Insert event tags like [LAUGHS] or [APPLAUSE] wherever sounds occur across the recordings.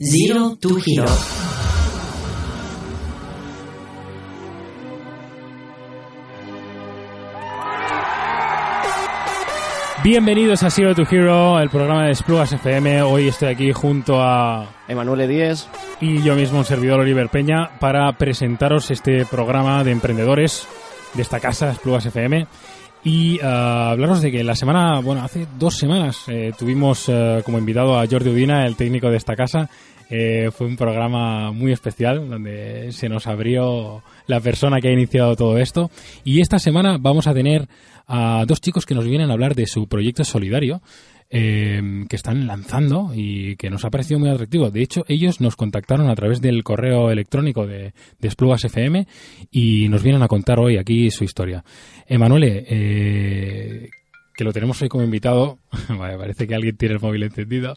Zero to Hero. Bienvenidos a Zero to Hero, el programa de Splugas FM. Hoy estoy aquí junto a Emanuele Díez. y yo mismo, un servidor Oliver Peña, para presentaros este programa de emprendedores de esta casa, Splugas FM. Y ah, hablaros de que la semana, bueno, hace dos semanas eh, tuvimos eh, como invitado a Jordi Udina, el técnico de esta casa. Eh, fue un programa muy especial donde se nos abrió la persona que ha iniciado todo esto. Y esta semana vamos a tener a dos chicos que nos vienen a hablar de su proyecto solidario eh, que están lanzando y que nos ha parecido muy atractivo. De hecho, ellos nos contactaron a través del correo electrónico de, de Esplugas FM y nos vienen a contar hoy aquí su historia. Emanuele, eh, que lo tenemos hoy como invitado, [LAUGHS] vale, parece que alguien tiene el móvil encendido.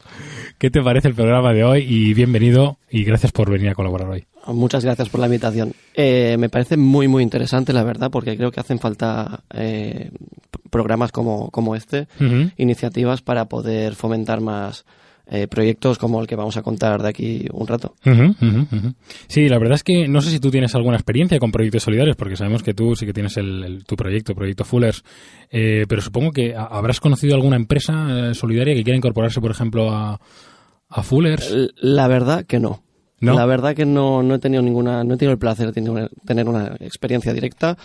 ¿Qué te parece el programa de hoy? Y bienvenido y gracias por venir a colaborar hoy. Muchas gracias por la invitación. Eh, me parece muy, muy interesante, la verdad, porque creo que hacen falta eh, programas como, como este, iniciativas para poder fomentar más eh, proyectos como el que vamos a contar de aquí un rato. Sí, la verdad es que no sé si tú tienes alguna experiencia con proyectos solidarios, porque sabemos que tú sí que tienes el, el- tu proyecto, Proyecto Fullers, eh, pero supongo que ha- habrás conocido alguna empresa eh, solidaria que quiera incorporarse, por ejemplo, a, a Fullers. La verdad que no. ¿No? La verdad que no, no he tenido ninguna, no he tenido el placer de tener una, tener una experiencia directa,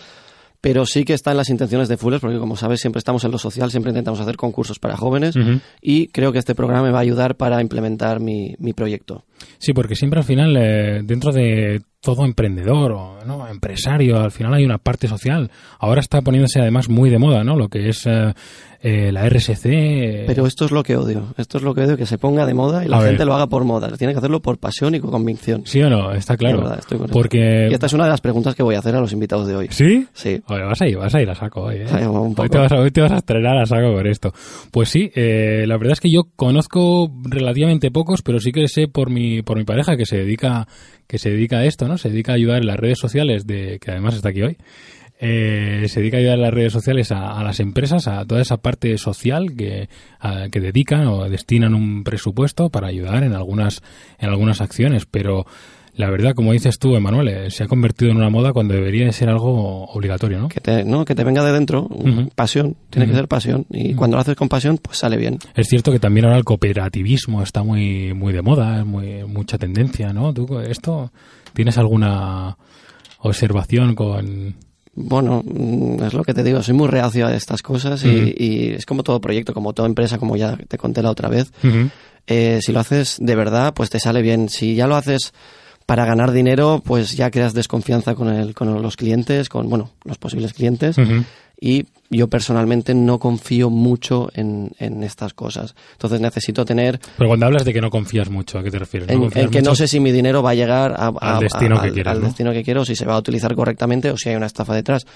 pero sí que está en las intenciones de Fullers, porque como sabes, siempre estamos en lo social, siempre intentamos hacer concursos para jóvenes, y creo que este programa me va a ayudar para implementar mi, mi proyecto. Sí, porque siempre al final, eh, dentro de todo emprendedor o ¿no? empresario, al final hay una parte social. Ahora está poniéndose además muy de moda, ¿no? Lo que es eh, eh, la RSC. eh, Pero esto es lo que odio. Esto es lo que odio, que se ponga de moda y la A ver. gente lo haga por moda. Tiene que hacerlo por pasión y con convicción. ¿Sí o no? Está claro. Verdad, estoy porque... Y esta es una de las preguntas que voy a hacer a los invitados de hoy. ¿Sí? Sí. Oye, vas a ir, vas a ir a saco hoy, ¿eh? [LAUGHS] Sí, un poco. Hoy te, vas a, hoy te vas a estrenar a saco con esto. Pues sí, eh, la verdad es que yo conozco relativamente pocos, pero sí que sé por mi, por mi pareja que se dedica, que se dedica a esto, ¿no? Se dedica a ayudar en las redes sociales de, que además está aquí hoy. Eh, se dedica a ayudar en las redes sociales a, a las empresas, a toda esa parte social que, a- que dedican o destinan un presupuesto para ayudar en algunas, en algunas acciones, pero la verdad, como dices tú, Emanuel, eh, se ha convertido en una moda cuando debería de ser algo obligatorio, ¿no? Que te, no, que te venga de dentro. Pasión. Tiene que ser pasión. Y cuando lo haces con pasión, pues sale bien. Es cierto que también ahora el cooperativismo está muy muy de moda, es muy mucha tendencia, ¿no? ¿Tú esto tienes alguna observación con Bueno, mm, es lo que te digo. Soy muy reacio a estas cosas y, y es como toda proyecto, como toda empresa, como ya te conté la otra vez. Eh, si lo haces de verdad, pues te sale bien. Si ya lo haces para ganar dinero, pues ya creas desconfianza con, el, con los clientes, con bueno, los posibles clientes. Y yo personalmente no confío mucho en, en estas cosas. Entonces necesito tener Pero cuando hablas de que no confías mucho, ¿a qué te refieres? en, que mucho? no sé si mi dinero va a llegar a- a- Al destino a- que al- quieres, al ¿no? destino que quiero, si se va a utilizar correctamente o si hay una estafa detrás.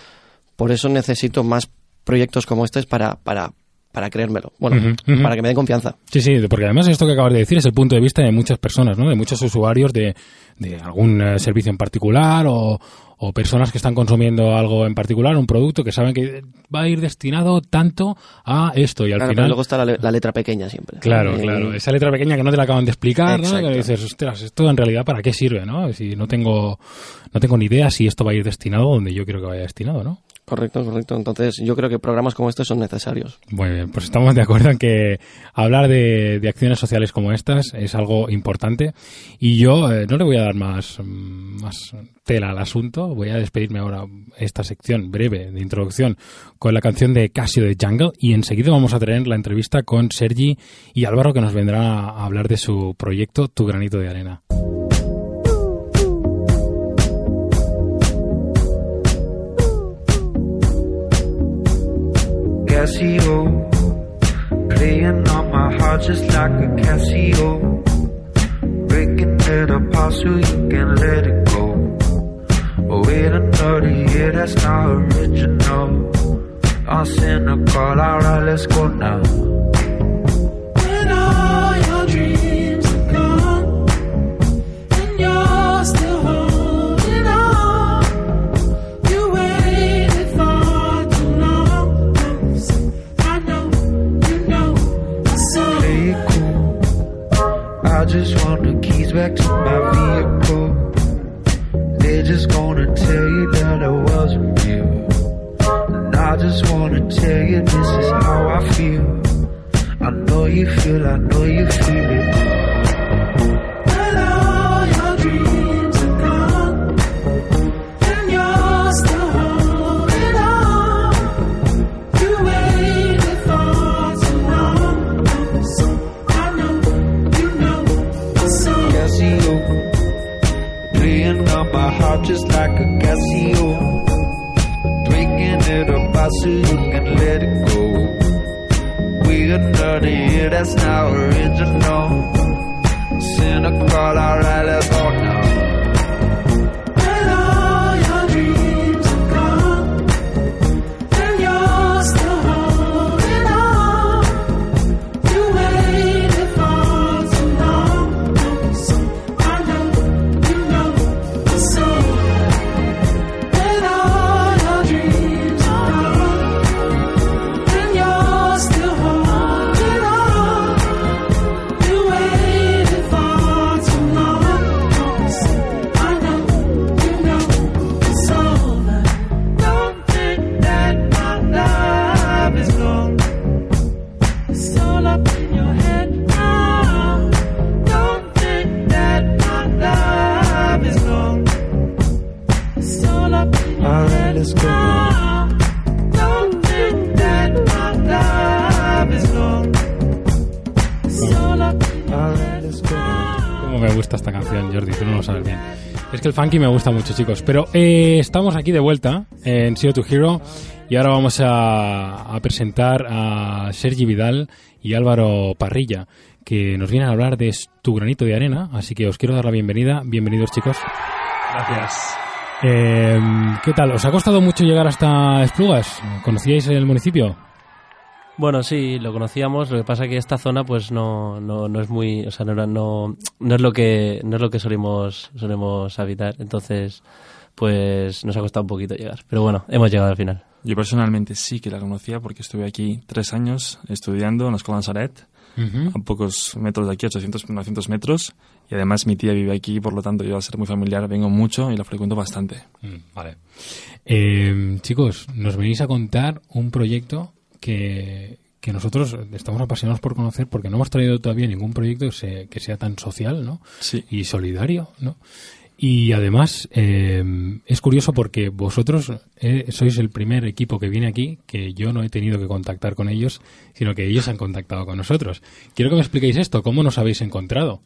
Por eso necesito más proyectos como este para, para, para creérmelo. Bueno, para que me den confianza. Sí, sí, porque además esto que acabas de decir es el punto de vista de muchas personas, ¿no? De muchos usuarios de, de algún eh, servicio en particular o, o personas que están consumiendo algo en particular, un producto que saben que va a ir destinado tanto a esto y al Claro, pero final... luego está la, le- la letra pequeña siempre. Claro, Eh, claro. Esa letra pequeña que no te la acaban de explicar, ¿no? Que dices, ostras, esto en realidad para qué sirve, ¿no? Si no tengo, no tengo ni idea si esto va a ir destinado donde yo quiero que vaya destinado, ¿no? Correcto, correcto. Entonces yo creo que programas como estos son necesarios. Muy bien, pues estamos de acuerdo en que hablar de, de acciones sociales como estas es algo importante y yo eh, no le voy a dar más, más tela al asunto, voy a despedirme ahora esta sección breve de introducción con la canción de Casio de Jungle y enseguida vamos a tener la entrevista con Sergi y Álvaro que nos vendrá a hablar de su proyecto Tu granito de arena. Casio, playing on my heart just like a Casio. Breaking it apart so you can let it go. But wait another year, that's not original. I'm cynical, alright, let's go now. expect funky me gusta mucho, chicos. Pero eh, estamos aquí de vuelta en Zero to Hero y ahora vamos a, a presentar a Sergi Vidal y Álvaro Parrilla, que nos vienen a hablar de Tu granito de arena. Así que os quiero dar la bienvenida. Bienvenidos, chicos. Gracias. Eh, ¿Qué tal? ¿Os ha costado mucho llegar hasta Esplugas? ¿Conocíais el municipio? Bueno, sí, lo conocíamos. Lo que pasa que esta zona, pues no, no, no es muy, o sea, no, era- no, no es lo que no es lo que solemos solemos habitar. Entonces, pues nos ha costado un poquito llegar. Pero bueno, hemos llegado al final. Yo personalmente sí que la conocía porque estuve aquí tres años estudiando en la escuela Nazaret, a pocos metros de aquí, 800, 900 metros. Y además mi tía vive aquí, por lo tanto yo al ser muy familiar vengo mucho y la frecuento bastante. Mm, Vale. Eh, chicos, nos venís a contar un proyecto que, que nosotros estamos apasionados por conocer porque no hemos traído todavía ningún proyecto que, se- que sea tan social ¿no? Sí. y solidario. ¿no? Y además eh, es curioso porque vosotros eh, sois el primer equipo que viene aquí que yo no he tenido que contactar con ellos, sino que ellos han contactado con nosotros. Quiero que me expliquéis esto, ¿cómo nos habéis encontrado?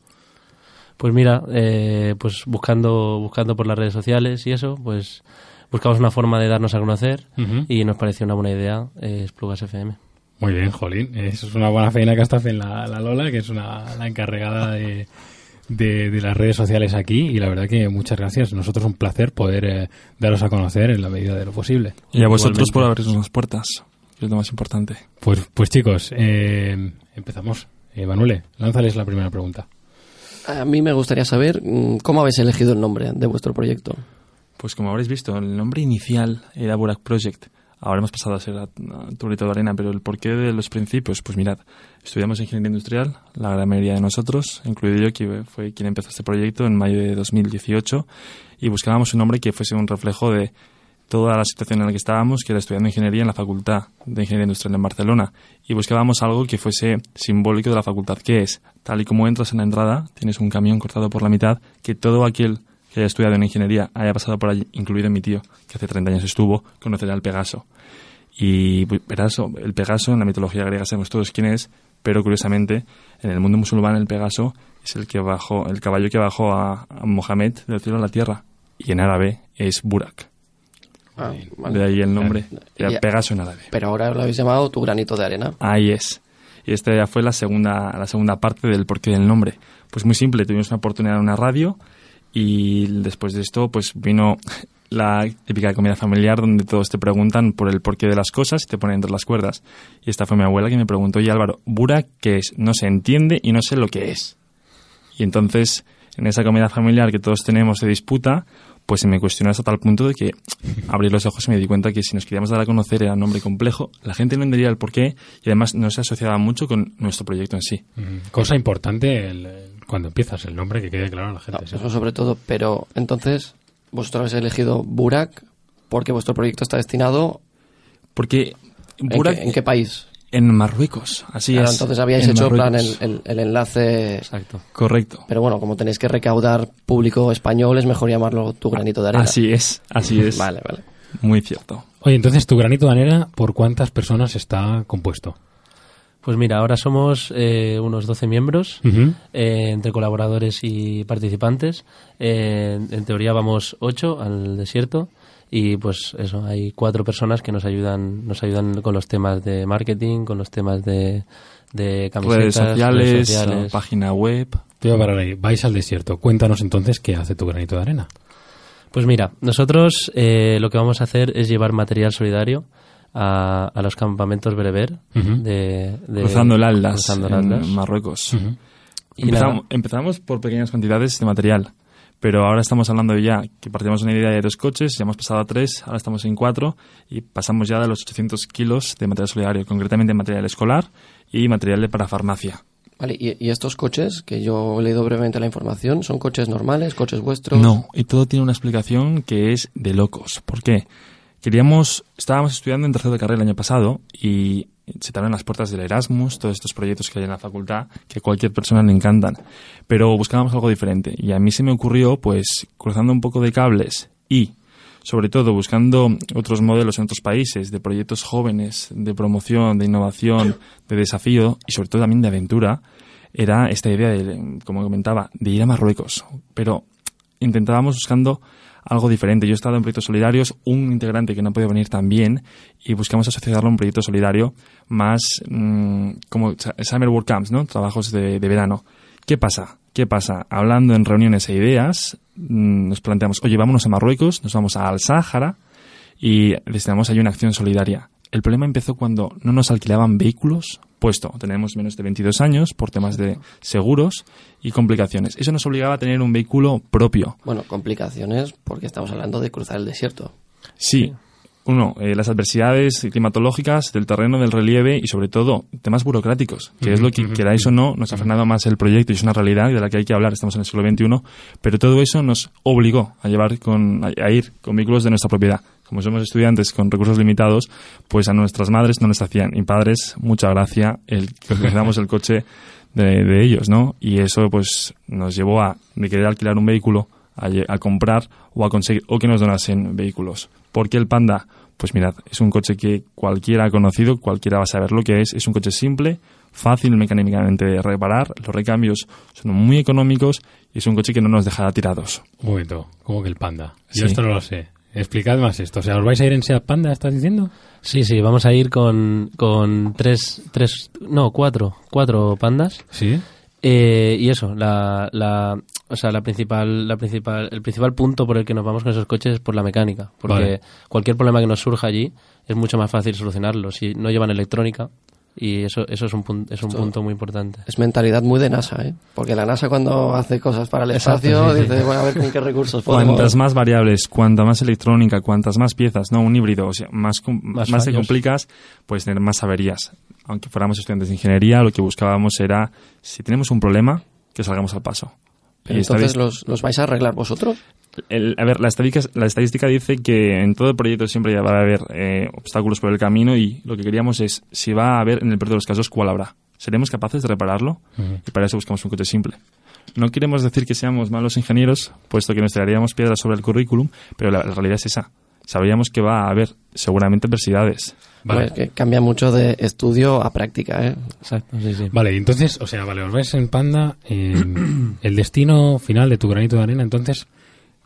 Pues mira, eh, pues buscando buscando por las redes sociales y eso, pues buscamos una forma de darnos a conocer y nos pareció una buena idea eh, Esplugas FM. Muy bien, Jolín. Eso es una buena feina que está haciendo la, la Lola, que es una, la encargada de, de, de las redes sociales aquí. Y la verdad que muchas gracias. Nosotros un placer poder eh, daros a conocer en la medida de lo posible. Y a vosotros Igualmente. por abrirnos las puertas, que es lo más importante. Pues, pues chicos, eh, empezamos. Eh, Manuele, lánzales la primera pregunta. A mí me gustaría saber mm, cómo habéis elegido el nombre de vuestro proyecto. Pues como habréis visto, el nombre inicial era Burak Project. Ahora hemos pasado a ser a, de Arena, pero el porqué de los principios, pues mirad, estudiamos ingeniería industrial, la gran mayoría de nosotros, incluido yo, que fue quien empezó este proyecto en mayo de 2018, y buscábamos un nombre que fuese un reflejo de toda la situación en la que estábamos, que era estudiando ingeniería en la Facultad de Ingeniería Industrial en Barcelona, y buscábamos algo que fuese simbólico de la facultad, que es, tal y como entras en la entrada, tienes un camión cortado por la mitad, que todo aquel que haya estudiado en ingeniería haya pasado por allí, incluido mi tío, que hace 30 años estuvo, conocerá el Pegaso. Y pues, Pegaso, el Pegaso en la mitología griega sabemos todos quién es, pero curiosamente en el mundo musulmán el Pegaso es el que bajó, el caballo que bajó a, a Mohamed del cielo a la tierra y en árabe es Burak. Ah, vale. De ahí el nombre, Ya. era Pegaso en árabe. Pero ahora lo habéis llamado tu granito de arena. Ahí es. Y esta ya fue la segunda, la segunda parte del porqué del nombre. Pues muy simple, tuvimos una oportunidad en una radio y después de esto pues vino la típica comida familiar donde todos te preguntan por el porqué de las cosas y te ponen entre las cuerdas. Y esta fue mi abuela que me preguntó, oye Álvaro, Burak, ¿qué es? No se entiende y no sé lo que es. Y entonces, en esa comida familiar que todos tenemos de disputa, pues se me cuestionó hasta tal punto de que abrí los ojos y me di cuenta que si nos queríamos dar a conocer era un nombre complejo, la gente no entendería el porqué y además no se asociaba mucho con nuestro proyecto en sí. Mm, Cosa importante el- cuando empiezas el nombre, que quede claro a la gente. No, sí. eso sobre todo, pero entonces vosotros habéis elegido Burak porque vuestro proyecto está destinado Porque ¿en, Burak- qué, en qué país? en Marruecos, así Claro, es. entonces habíais en hecho plan el- el enlace. Exacto. Correcto. Pero bueno, como tenéis que recaudar público español, es mejor llamarlo tu granito de arena. Así es, así es. Vale, vale. Muy cierto. Oye, entonces, tu granito de arena, ¿por cuántas personas está compuesto? Pues mira, ahora somos eh, unos 12 miembros, eh, entre colaboradores y participantes. Eh, en teoría vamos 8 al desierto y pues eso, hay cuatro personas que nos ayudan, nos ayudan con los temas de marketing, con los temas de, de camisetas, Redes sociales, redes sociales. página web. Te voy a parar ahí. Vais al desierto. Cuéntanos entonces qué hace tu granito de arena. Pues mira, nosotros eh, lo que vamos a hacer es llevar material solidario a, a los campamentos bereber de, de- cruzando el Atlas cruzando el en. Marruecos. Empezamos, por pequeñas cantidades de material, pero ahora estamos hablando ya que partimos de una idea de dos coches, ya hemos pasado a tres, ahora estamos en cuatro y pasamos ya de los 800 kilos de material solidario, concretamente material escolar y material de para farmacia. Vale, y, y estos coches, que yo he leído brevemente la información, ¿son coches normales, coches vuestros? No, y todo tiene una explicación que es de locos. ¿Por qué? Queríamos, estábamos estudiando en tercero de carrera el año pasado y se te abren las puertas del Erasmus, todos estos proyectos que hay en la facultad, que a cualquier persona le encantan. Pero buscábamos algo diferente y a mí se me ocurrió, pues, cruzando un poco de cables y, sobre todo, buscando otros modelos en otros países de proyectos jóvenes, de promoción, de innovación, de desafío y sobre todo también de aventura, era esta idea, de, como comentaba, de ir a Marruecos. Pero intentábamos buscando algo diferente. Yo he estado en proyectos solidarios, un integrante que no ha podido venir también, y buscamos asociarlo a un proyecto solidario más mm, como Summer Work Camps, ¿no? Trabajos de, verano. ¿Qué pasa? ¿Qué pasa? Hablando en reuniones e ideas, mm, nos planteamos, oye, vámonos a Marruecos, nos vamos al Sáhara y destinamos ahí una acción solidaria. El problema empezó cuando no nos alquilaban vehículos, puesto tenemos menos de 22 años por temas de seguros y complicaciones. Eso nos obligaba a tener un vehículo propio. Bueno, complicaciones porque estamos hablando de cruzar el desierto. Sí, uno, eh, las adversidades climatológicas del terreno, del relieve y sobre todo temas burocráticos, que es lo que queráis o no, nos ha frenado más el proyecto y es una realidad de la que hay que hablar, estamos en el siglo XXI, pero todo eso nos obligó a llevar con, a, a ir con vehículos de nuestra propiedad. Como somos estudiantes con recursos limitados, pues a nuestras madres no les hacían, y padres, mucha gracia, el que damos el coche de, de ellos, ¿no? Y eso pues nos llevó a de querer alquilar un vehículo, a, a comprar o a conseguir, o que nos donasen vehículos. ¿Por qué el Panda? Pues mirad, es un coche que cualquiera ha conocido, cualquiera va a saber lo que es. Es un coche simple, fácil mecánicamente de reparar, los recambios son muy económicos y es un coche que no nos dejará tirados. Un momento, ¿cómo que el panda? Yo Sí. esto no lo sé. Explicad más esto. O sea, ¿os vais a ir en Seat Panda, estás diciendo? Sí, sí, vamos a ir con, con tres, tres, no, cuatro, cuatro pandas. Sí. Eh, y eso, la, la, o sea, la principal, la principal, el principal punto por el que nos vamos con esos coches es por la mecánica, porque Vale. cualquier problema que nos surja allí es mucho más fácil solucionarlo si no llevan electrónica y eso, eso es un, pun- es un punto muy importante. Es mentalidad muy de NASA, ¿eh? Porque la NASA cuando hace cosas para el Exacto, espacio sí, sí. dice, bueno, a ver con qué recursos podemos... Cuantas más variables, cuanta más electrónica, cuantas más piezas, no un híbrido, o sea, más, Más más, te complicas, puedes tener más averías. Aunque fuéramos estudiantes de ingeniería, lo que buscábamos era, si tenemos un problema, que salgamos al paso. Pero entonces los, los vais a arreglar vosotros. el- a ver, la estadística, la estadística dice que en todo proyecto siempre va a haber eh, obstáculos por el camino y lo que queríamos es, si va a haber, en el peor de los casos, ¿cuál habrá? ¿Seremos capaces de repararlo? Y para eso buscamos un coche simple. No queremos decir que seamos malos ingenieros, puesto que nos tiraríamos piedras sobre el currículum, pero la, la realidad es esa. Sabíamos que va a haber seguramente adversidades. Vale. Pues que cambia mucho de estudio a práctica, ¿eh? Exacto, sí, sí. Vale, entonces, o sea, vale, os vais en Panda. eh, [CLEARS THROAT] el destino final de tu granito de arena, entonces,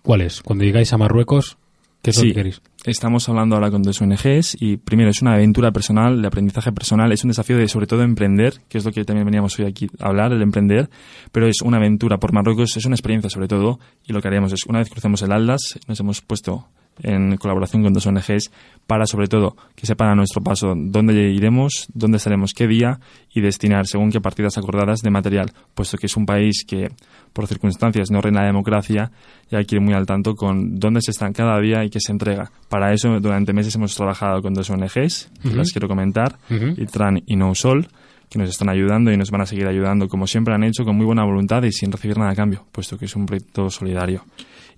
¿cuál es? Cuando llegáis a Marruecos, ¿Qué es lo que queréis? Estamos hablando ahora con dos ONGs y primero es una aventura personal, de aprendizaje personal, es un desafío de sobre todo emprender, que es lo que también veníamos hoy aquí a hablar, el emprender, pero es una aventura por Marruecos, es una experiencia sobre todo y lo que haríamos es una vez crucemos el Aldas, nos hemos puesto en colaboración con dos ONGs para sobre todo que sepan a nuestro paso dónde iremos, dónde estaremos, qué día y destinar según qué partidas acordadas de material, puesto que es un país que por circunstancias no reina la democracia y hay que ir muy al tanto con dónde se están cada día y qué se entrega. Para eso durante meses hemos trabajado con dos ONGs, que Ujú. las quiero comentar, Ujú. Itran y No Sol, que nos están ayudando y nos van a seguir ayudando como siempre han hecho con muy buena voluntad y sin recibir nada a cambio, puesto que es un proyecto solidario.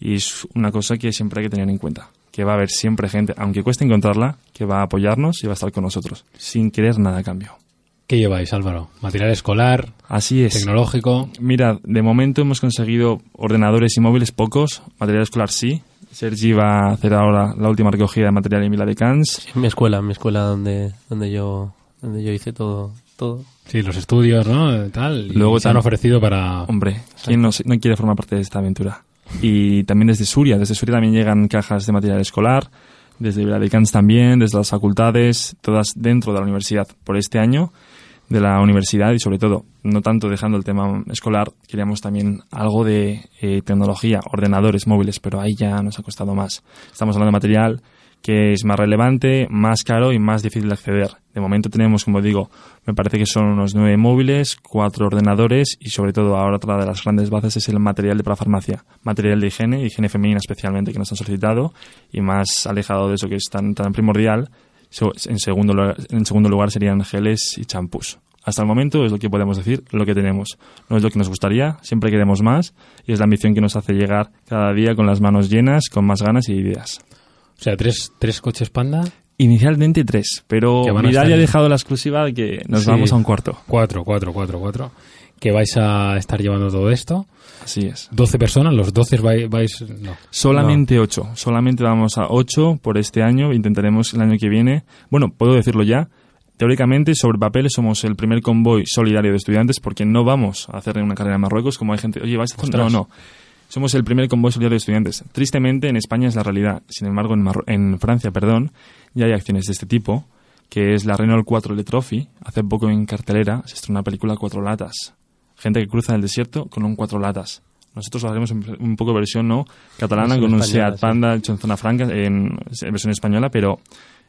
Y es una cosa que siempre hay que tener en cuenta, que va a haber siempre gente, aunque cueste encontrarla, que va a apoyarnos y va a estar con nosotros, sin querer nada a cambio. ¿Qué lleváis, Álvaro? ¿Material escolar? Así es. ¿Tecnológico? Mira, de momento hemos conseguido ordenadores y móviles pocos, material escolar sí. Sergi va a hacer ahora la última recogida de material en Vila de Cans. En mi escuela, en mi escuela donde, donde yo donde yo hice todo, todo. Sí, los estudios, ¿no? Tal. Y Luego se han ofrecido para... Hombre, ¿quién no quiere formar parte de esta aventura? Y también desde Suria, desde Suria también llegan cajas de material escolar, desde Vila de Cans también, desde las facultades, todas dentro de la universidad. Por este año de la universidad y sobre todo, no tanto dejando el tema escolar, queríamos también algo de eh, tecnología, ordenadores móviles, pero ahí ya nos ha costado más. Estamos hablando de material que es más relevante, más caro y más difícil de acceder. De momento tenemos, como digo, me parece que son unos nueve móviles, cuatro ordenadores y sobre todo ahora otra de las grandes bases es el material de parafarmacia, material de higiene, higiene femenina especialmente que nos han solicitado y más alejado de eso que es tan, tan primordial, en segundo, lugar, en segundo lugar serían geles y champús. Hasta el momento es lo que podemos decir, lo que tenemos. No es lo que nos gustaría, siempre queremos más y es la ambición que nos hace llegar cada día con las manos llenas, con más ganas y ideas. O sea, tres, tres coches panda, Inicialmente tres, pero Vidal ya ha dejado la exclusiva de que nos Sí. vamos a un cuarto. cuatro, cuatro, cuatro, cuatro, que vais a estar llevando todo esto. Así es. 12 personas, los 12 vais... vais no. Solamente ocho. Solamente vamos a ocho por este año. Intentaremos el año que viene. Bueno, puedo decirlo ya. Teóricamente, sobre papel, somos el primer convoy solidario de estudiantes porque no vamos a hacer una carrera en Marruecos como hay gente. Oye, ¿vais a hacer? No, no. Somos el primer convoy solidario de estudiantes. Tristemente, en España es la realidad. Sin embargo, en, Francia, perdón, ya hay acciones de este tipo, que es la Renault 4 Le Trophy. Hace poco en cartelera se estrenó una película Cuatro Latas. Gente que cruza el desierto con un Cuatro Latas. Nosotros lo haremos en un poco versión no catalana, Versión con un Seat. Panda hecho en zona franca, en, en versión española, pero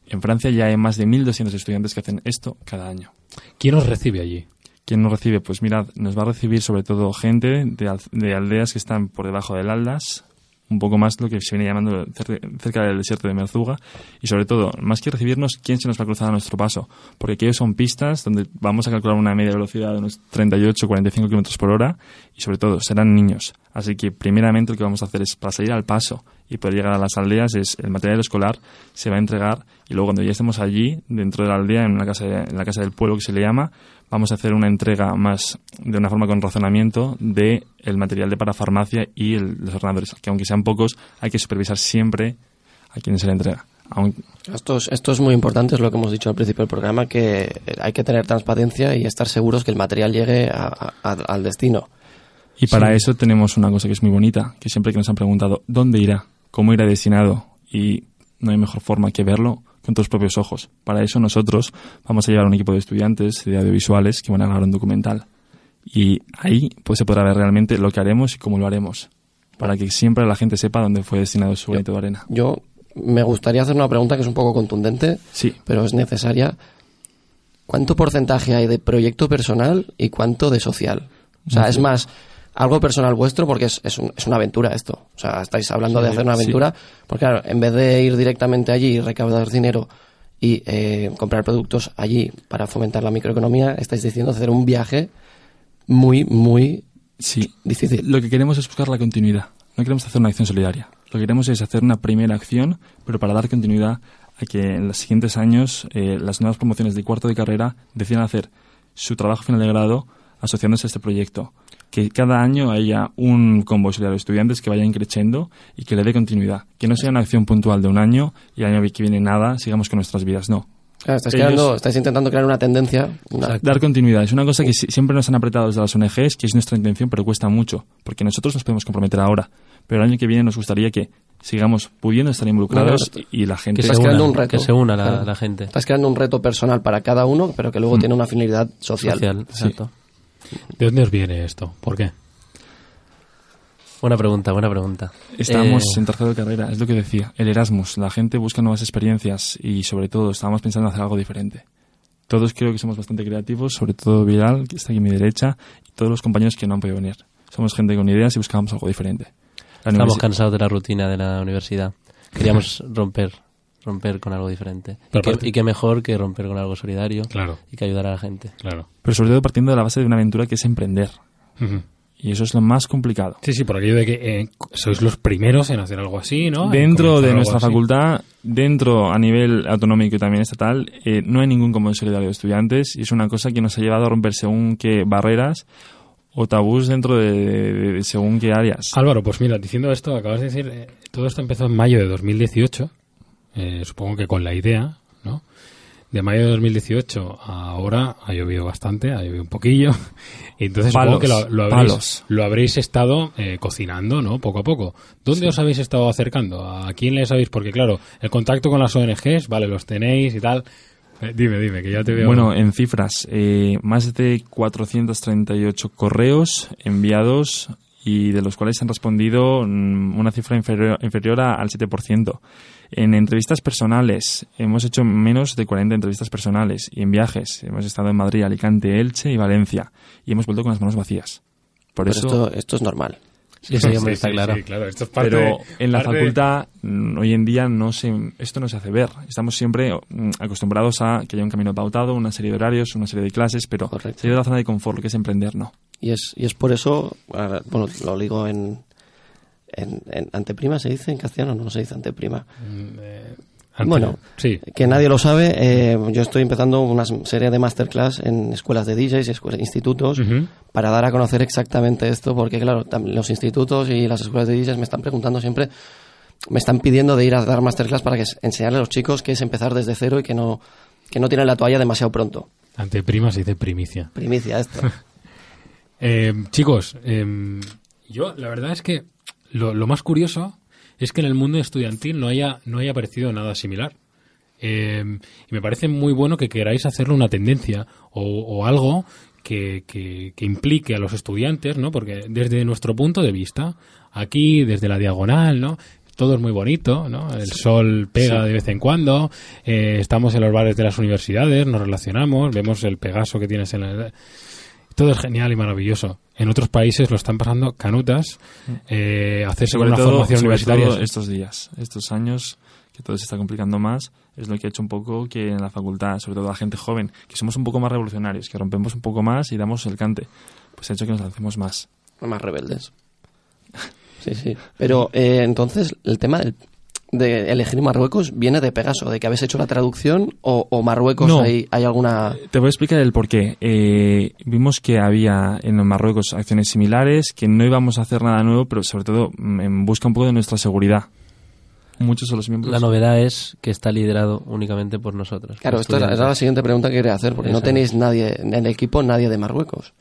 en Francia ya hay más de 1.200 estudiantes que hacen esto cada año. ¿Quién os recibe allí? ¿Quién nos recibe? Pues mirad, nos va a recibir sobre todo gente de, de aldeas que están por debajo del Aldas, un poco más lo que se viene llamando cer- cerca del desierto de Merzuga, y sobre todo, más que recibirnos, quién se nos va a cruzar a nuestro paso, porque aquellos son pistas donde vamos a calcular una media velocidad de unos 38-45 kilómetros por hora, y sobre todo, serán niños. Así que, primeramente, lo que vamos a hacer es, para salir al paso y poder llegar a las aldeas, es el material escolar se va a entregar, y luego cuando ya estemos allí, dentro de la aldea, en, una casa en la casa del pueblo que se le llama, vamos a hacer una entrega más de una forma con razonamiento de el material de parafarmacia y el- los ordenadores, que aunque sean pocos, hay que supervisar siempre a quien se le entrega. Esto es, esto es muy importante, es lo que hemos dicho al principio del programa, que hay que tener transparencia y estar seguros que el material llegue a- a- al destino. y para Sí. eso tenemos una cosa que es muy bonita, que siempre que nos han preguntado dónde irá, cómo irá destinado, y no hay mejor forma que verlo con tus propios ojos. Para eso nosotros vamos a llevar un equipo de estudiantes de audiovisuales que van a grabar un documental. Y ahí pues se podrá ver realmente lo que haremos y cómo lo haremos, para que siempre la gente sepa dónde fue destinado su granito de arena. Yo me gustaría hacer una pregunta que es un poco contundente, Sí, pero es necesaria. ¿Cuánto porcentaje hay de proyecto personal y cuánto de social? O sea, es más algo personal vuestro porque es, es, un- es una aventura esto. O sea, estáis hablando de hacer una sí. aventura porque, claro, en vez de ir directamente allí y recaudar dinero y eh, comprar productos allí para fomentar la microeconomía, estáis diciendo hacer un viaje muy, muy sí. difícil. Lo que queremos es buscar la continuidad. No queremos hacer una acción solidaria. Lo que queremos es hacer una primera acción, pero para dar continuidad a que en los siguientes años eh, las nuevas promociones de cuarto de carrera decidan hacer su trabajo final de grado asociándose a este proyecto. Que cada año haya un convoy solidario de estudiantes que vaya creciendo y que le dé continuidad. Que no sea una acción puntual de un año y el año que viene nada, sigamos con nuestras vidas. No. Claro, estáis, Ellos- creando- estáis intentando crear una tendencia. una- Dar continuidad. Es una cosa que si- siempre nos han apretado desde las ONGs, que es nuestra intención, pero cuesta mucho. Porque nosotros nos podemos comprometer ahora. Pero el año que viene nos gustaría que sigamos pudiendo estar involucrados Bueno, y la gente que estás se creando una, un reto. que se una la, Claro. la gente Estás creando un reto personal para cada uno, pero que luego tiene una finalidad social. social. Sí. Exacto. ¿De dónde os viene esto? ¿Por qué? Buena pregunta, buena pregunta. Estamos Eh, en tercero de carrera, es lo que decía. El Erasmus, la gente busca nuevas experiencias y sobre todo estábamos pensando en hacer algo diferente. Todos creo que somos bastante creativos, sobre todo Viral, que está aquí a mi derecha, y todos los compañeros que no han podido venir. Somos gente con ideas y buscábamos algo diferente. La Estamos universi- cansados de la rutina de la universidad. Queríamos [LAUGHS] romper, romper con algo diferente. Y aparte- y qué mejor que romper con algo solidario Claro, y que ayudar a la gente. claro. Pero sobre todo partiendo de la base de una aventura que es emprender. Ujú. Y eso es lo más complicado. Sí, sí, por aquello de que eh, sois los primeros en hacer algo así, ¿no? En Dentro de nuestra así. facultad, dentro a nivel autonómico y también estatal, eh, no hay ningún convenio solidario de estudiantes y es una cosa que nos ha llevado a romper según qué barreras o tabús dentro de, de- de según qué áreas. Álvaro, pues mira, diciendo esto, acabas de decir, eh, todo esto empezó en mayo de 2018, eh, supongo que con la idea, ¿no? De mayo de 2018 a ahora ha llovido bastante, ha llovido un poquillo, [LAUGHS] y entonces supongo Palos, que lo, lo habréis, lo habréis estado eh, cocinando, ¿no? Poco a poco. ¿Dónde os habéis estado acercando? ¿A quién les habéis? Porque claro, el contacto con las ONGs, vale, los tenéis y tal. Eh, dime, dime, que ya te veo. Bueno, en cifras, eh, más de 438 correos enviados y de los cuales han respondido mm, una cifra inferior, inferior a- al 7%. En entrevistas personales, hemos hecho menos de 40 entrevistas personales y en viajes, hemos estado en Madrid, Alicante, Elche y Valencia y hemos vuelto con las manos vacías. Por Pero eso, esto, esto es normal. Sí, sí, hombre, está claro. sí, claro, esto es parte pero en la parte facultad mm, hoy en día no se, esto no se hace ver. Estamos siempre mm, acostumbrados a que haya un camino pautado, una serie de horarios, una serie de clases, pero Correcto. salir de la zona de confort, lo que es emprender, no. Y es, y es por eso, bueno, lo digo en, en, en anteprima, ¿se dice en castellano? No, no se dice anteprima. Ante- Bueno, sí. Que nadie lo sabe, eh, yo estoy empezando una serie de masterclass en escuelas de DJs y escuelas, institutos para dar a conocer exactamente esto, porque claro, los institutos y las escuelas de DJs me están preguntando siempre, me están pidiendo de ir a dar masterclass para que enseñarle a los chicos que es empezar desde cero y que no, que no tienen la toalla demasiado pronto. Ante prima se dice primicia. Primicia esto. [LAUGHS] Eh, chicos, eh, yo la verdad es que lo, lo más curioso es que en el mundo estudiantil no haya, no haya aparecido nada similar. Eh, y me parece muy bueno que queráis hacerlo una tendencia o, o algo que, que- que implique a los estudiantes, ¿no? Porque desde nuestro punto de vista, aquí, desde la diagonal, ¿no? Todo es muy bonito, ¿no? El sol pega de vez en cuando, eh, estamos en los bares de las universidades, nos relacionamos, vemos el Pegaso que tienes en la... Todo es genial y maravilloso. En otros países lo están pasando canutas, eh, hacerse con Sobre una todo, formación sobre universitaria. todo estos días, estos años que todo se está complicando más, es lo que ha hecho un poco que en la facultad, sobre todo la gente joven, que somos un poco más revolucionarios, que rompemos un poco más y damos el cante, pues ha hecho que nos lancemos más. más rebeldes. [LAUGHS] Sí, sí. Pero eh, entonces, el tema del- de elegir Marruecos viene de Pegaso, de que habéis hecho la traducción o, o Marruecos No. hay, hay alguna... Te voy a explicar el porqué. Eh, vimos que había en Marruecos acciones similares, que no íbamos a hacer nada nuevo, pero sobre todo mm, en busca un poco de nuestra seguridad. Muchos de los miembros. La novedad es que está liderado únicamente por nosotros. Claro, por esto era, la siguiente pregunta que quería hacer, porque no tenéis nadie en el equipo, nadie de Marruecos.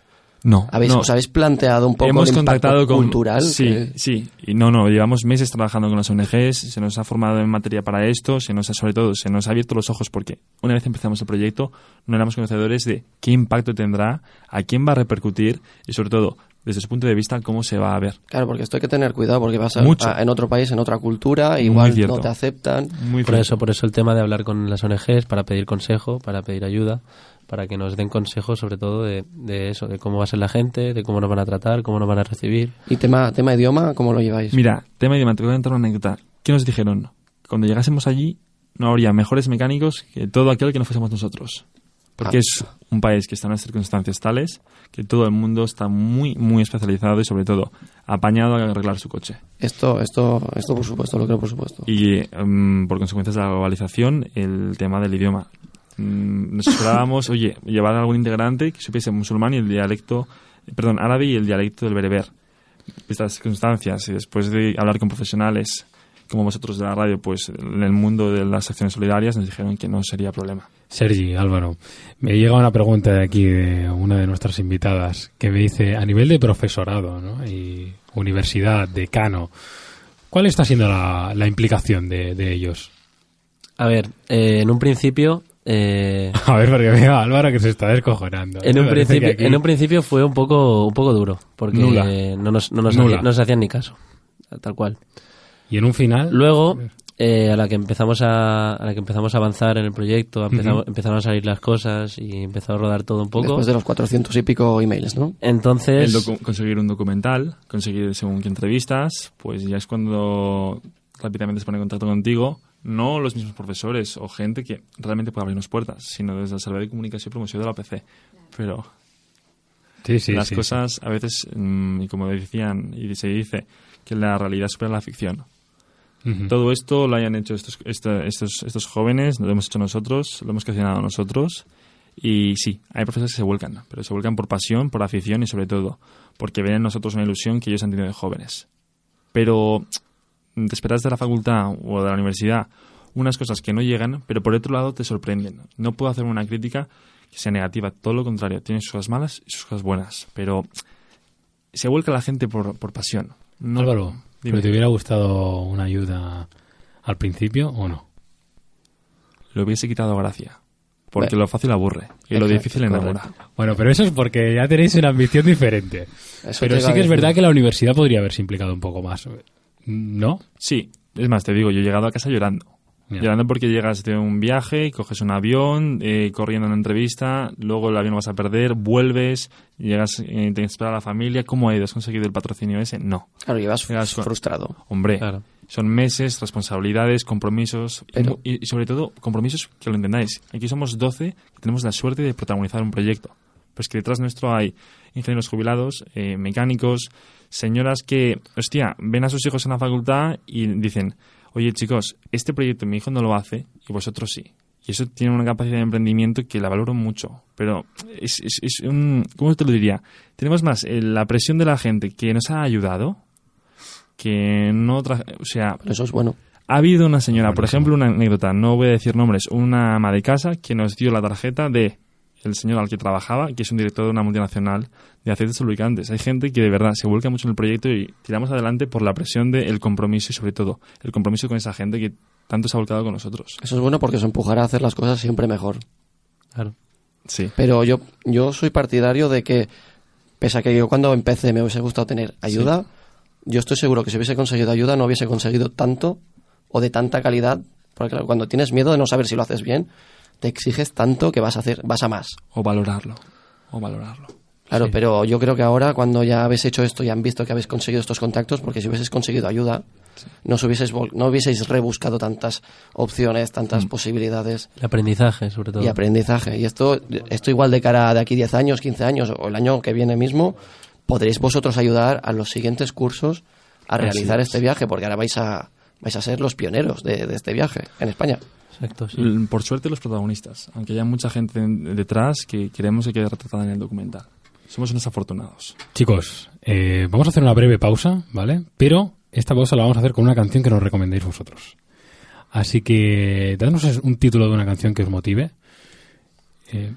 No, ¿Habéis, no. ¿Os habéis planteado un poco Hemos el impacto contactado con cultural? Sí, que- sí. Y no, no, llevamos meses trabajando con las ONGs, se nos ha formado en materia para esto, se nos ha, sobre todo, se nos ha abierto los ojos porque una vez empezamos el proyecto no éramos conocedores de qué impacto tendrá, a quién va a repercutir y sobre todo, desde su punto de vista, cómo se va a ver. Claro, porque esto hay que tener cuidado, porque vas a, Mucho. a- en otro país, en otra cultura, igual cierto. no te aceptan. Muy Por cierto. eso, por eso el tema de hablar con las ONGs para pedir consejo, para pedir ayuda, para que nos den consejos sobre todo de, de eso, de cómo va a ser la gente, de cómo nos van a tratar, cómo nos van a recibir. ¿Y tema, tema idioma, cómo lo lleváis? Mira, tema idioma, te voy a contar una anécdota. ¿Qué nos dijeron? Cuando llegásemos allí no habría mejores mecánicos que todo aquel que no fuésemos nosotros. Porque Ah. es un país que está en unas circunstancias tales que todo el mundo está muy, muy especializado y sobre todo apañado a arreglar su coche. Esto, esto, esto por supuesto, lo creo por supuesto. Y em, por consecuencias de la globalización, el tema del idioma. Mm, Nos esperábamos, oye, llevar algún integrante que supiese musulmán y el dialecto, perdón, árabe y el dialecto del bereber. Estas circunstancias y después de hablar con profesionales como vosotros de la radio, pues en el mundo de las acciones solidarias nos dijeron que no sería problema. Sergi, Álvaro, me llega una pregunta de aquí de una de nuestras invitadas que me dice, a nivel de profesorado ¿no? y universidad, decano, ¿Cuál está siendo la, la implicación de, de ellos? A ver, eh, en un principio... eh, [LAUGHS] A ver, porque veo a Álvaro que se está descojonando. en, un principio, aquí- en un principio fue un poco, un poco duro, porque Nula. no nos, no, nos Nula. hacía- no nos hacían ni caso, tal cual. Y en un final... Luego, eh, a la que empezamos a, a la que empezamos a avanzar en el proyecto, empezamos, Ujú. empezaron a salir las cosas y empezó a rodar todo un poco. Después de los 400 y pico emails, ¿no? Entonces, El conseguir un documental, conseguir según qué entrevistas, pues ya es cuando rápidamente se pone en contacto contigo, no los mismos profesores o gente que realmente puede abrirnos puertas, sino desde el Servicio de Comunicación y Promoción de la PC. Pero Sí, sí, las sí, cosas a veces, mm, y como decían y se dice, que la realidad supera la ficción. Todo esto lo hayan hecho estos, esta- estos, estos jóvenes, lo hemos hecho nosotros, lo hemos creado nosotros. Y sí, hay profesores que se vuelcan, pero se vuelcan por pasión, por afición y sobre todo porque ven en nosotros una ilusión que ellos han tenido de jóvenes. Pero te esperas de la facultad o de la universidad unas cosas que no llegan, pero por otro lado te sorprenden. No puedo hacer una crítica que sea negativa, todo lo contrario, tiene sus cosas malas y sus cosas buenas, pero se vuelca la gente por, por pasión. No, Álvaro, Dime. ¿pero te hubiera gustado una ayuda al principio o no? le hubiese quitado gracia. Porque Bueno. lo fácil aburre y lo difícil enamora. correcto. Bueno, pero eso es porque ya tenéis una ambición diferente. Eso pero sí que es verdad que la universidad podría haberse implicado un poco más. ¿No? Sí, es más, te digo, yo he llegado a casa llorando. Llorando porque llegas de un viaje, coges un avión, eh, corriendo a una entrevista, luego el avión lo vas a perder, vuelves, llegas, eh, te espera la familia. ¿Cómo ha ido? ¿Has conseguido el patrocinio ese? No. Claro, llevas frustrado. Hombre, Claro. son meses, responsabilidades, compromisos Pero- y sobre todo compromisos que lo entendáis. Aquí somos 12 que tenemos la suerte de protagonizar un proyecto. Pues que detrás nuestro hay ingenieros jubilados, eh, mecánicos, señoras que, hostia, ven a sus hijos en la facultad y dicen, oye chicos, este proyecto mi hijo no lo hace y vosotros sí. Y eso tiene una capacidad de emprendimiento que la valoro mucho. Pero es, es- es un... ¿Cómo te lo diría? Tenemos más eh, la presión de la gente que nos ha ayudado que no... tra- o sea, Pero eso es bueno. ha habido una señora, por ejemplo, una anécdota, no voy a decir nombres, una ama de casa que nos dio la tarjeta de el señor al que trabajaba, que es un director de una multinacional de aceites lubricantes. Hay gente que de verdad se vuelca mucho en el proyecto y tiramos adelante por la presión del compromiso y sobre todo el compromiso con esa gente que tanto se ha volcado con nosotros. Eso es bueno porque os empujará a hacer las cosas siempre mejor. claro. Sí. Pero yo, yo soy partidario de que, pese a que yo cuando empecé me hubiese gustado tener ayuda, yo estoy seguro que si hubiese conseguido ayuda no hubiese conseguido tanto o de tanta calidad. Porque claro, cuando tienes miedo de no saber si lo haces bien, te exiges tanto que vas a hacer, vas a más. O valorarlo. O valorarlo. Claro, Sí. pero yo creo que ahora cuando ya habéis hecho esto y han visto que habéis conseguido estos contactos, porque si hubieses conseguido ayuda, no, os no hubieseis rebuscado tantas opciones, tantas posibilidades El aprendizaje, sobre todo. y aprendizaje. Y esto, esto igual de cara de aquí 10 años, 15 años o el año que viene mismo, podréis vosotros ayudar a los siguientes cursos a realizar es. este viaje, porque ahora vais a, vais a ser los pioneros de, de este viaje en España. Exacto, sí. Por suerte los protagonistas, aunque haya mucha gente en- detrás que queremos que quede retratada en el documental. Somos unos afortunados. Chicos, eh, vamos a hacer una breve pausa, ¿vale? Pero esta pausa la vamos a hacer con una canción que nos recomendéis vosotros. Así que, dadnos un título de una canción que os motive. Eh,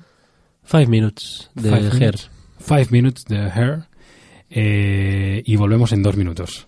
Five Minutes de Five Her. Minutes. Five Minutes de Hair. Eh, y volvemos en dos minutos.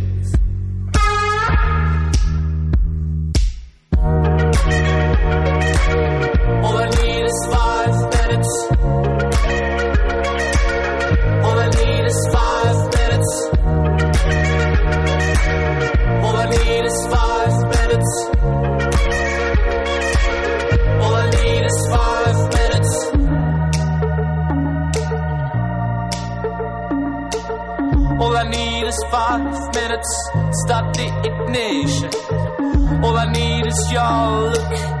Start the ignition. All I need is your look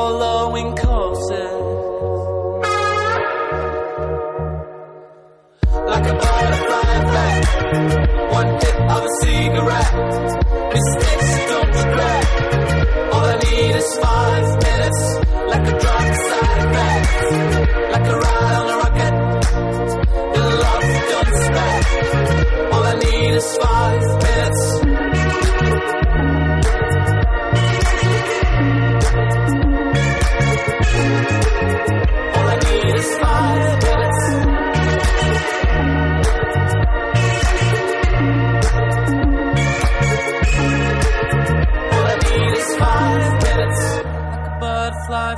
following courses. like a butterfly effect. One hit of a cigarette, mistakes don't regret. All I need is five minutes, like a drug side effect, like a ride on a rocket. The love don't expect. All I need is five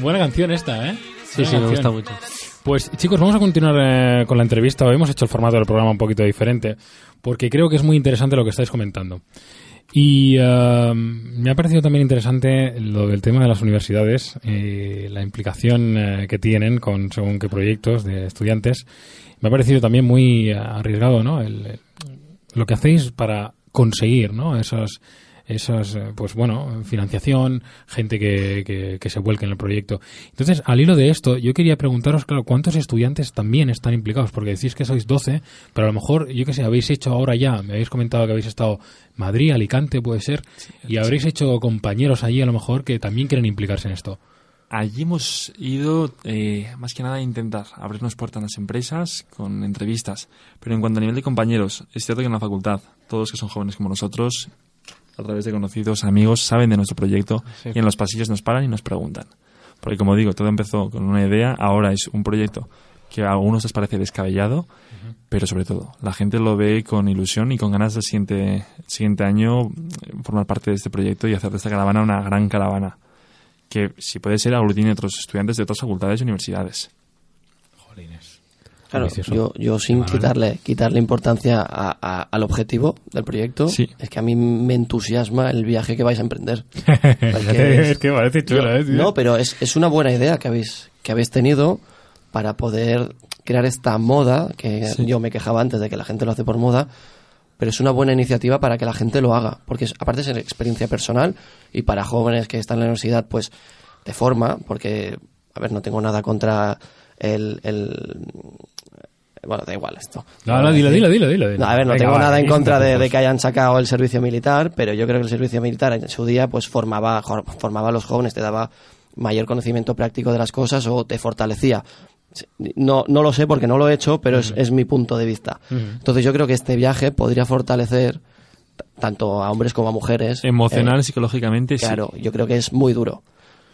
Buena canción esta, ¿eh? Sí, Buena sí, me canción. gusta mucho. Pues chicos, vamos a continuar eh, con la entrevista. Hoy hemos hecho el formato del programa un poquito diferente, porque creo que es muy interesante lo que estáis comentando. Y eh, me ha parecido también interesante lo del tema de las universidades, eh, la implicación eh, que tienen con según qué proyectos de estudiantes. Me ha parecido también muy arriesgado, ¿no? El- el- lo que hacéis para conseguir, ¿no? Esos, esos, eh, pues bueno, financiación, gente que, que, que se vuelque en el proyecto. Entonces, al hilo de esto, yo quería preguntaros, claro, ¿cuántos estudiantes también están implicados? Porque decís que sois 12, pero a lo mejor, yo que sé, habéis hecho ahora ya, me habéis comentado que habéis estado Madrid, Alicante, puede ser, y habréis hecho compañeros allí a lo mejor que también quieren implicarse en esto. Allí hemos ido eh, más que nada a intentar abrirnos puertas en las empresas con entrevistas. Pero en cuanto a nivel de compañeros, es cierto que en la facultad, todos que son jóvenes como nosotros, a través de conocidos, amigos, saben de nuestro proyecto y en los pasillos nos paran y nos preguntan. Porque como digo, todo empezó con una idea, ahora es un proyecto que a algunos les parece descabellado, pero sobre todo la gente lo ve con ilusión y con ganas del siguiente, siguiente año eh, formar parte de este proyecto y hacer de esta caravana una gran caravana que si puede ser aglutine otros estudiantes de otras facultades y universidades. Claro, yo, yo sin Manuel. quitarle, quitarle importancia a- a- al objetivo del proyecto, Sí. es que a mí me entusiasma el viaje que vais a emprender. [LAUGHS] Es que parece yo- chula, ¿eh? tío? no, pero es, es una buena idea que habéis, que habéis tenido para poder crear esta moda, que Sí. yo me quejaba antes de que la gente lo hace por moda, pero es una buena iniciativa para que la gente lo haga, porque es- aparte es experiencia personal y para jóvenes que están en la universidad, pues te forma, porque, a ver, no tengo nada contra el... el- bueno, da igual esto. No, no, dilo, dilo, dilo, dilo. No, a ver, no Venga, tengo nada en contra de, que hayan sacado el servicio militar, pero yo creo que el servicio militar en su día pues formaba, formaba a los jóvenes, te daba mayor conocimiento práctico de las cosas o te fortalecía. No, no lo sé porque no lo he hecho, pero es, es mi punto de vista. Entonces yo creo que este viaje podría fortalecer tanto a hombres como a mujeres. Emocional, Eh, psicológicamente, sí. claro, yo creo que es muy duro.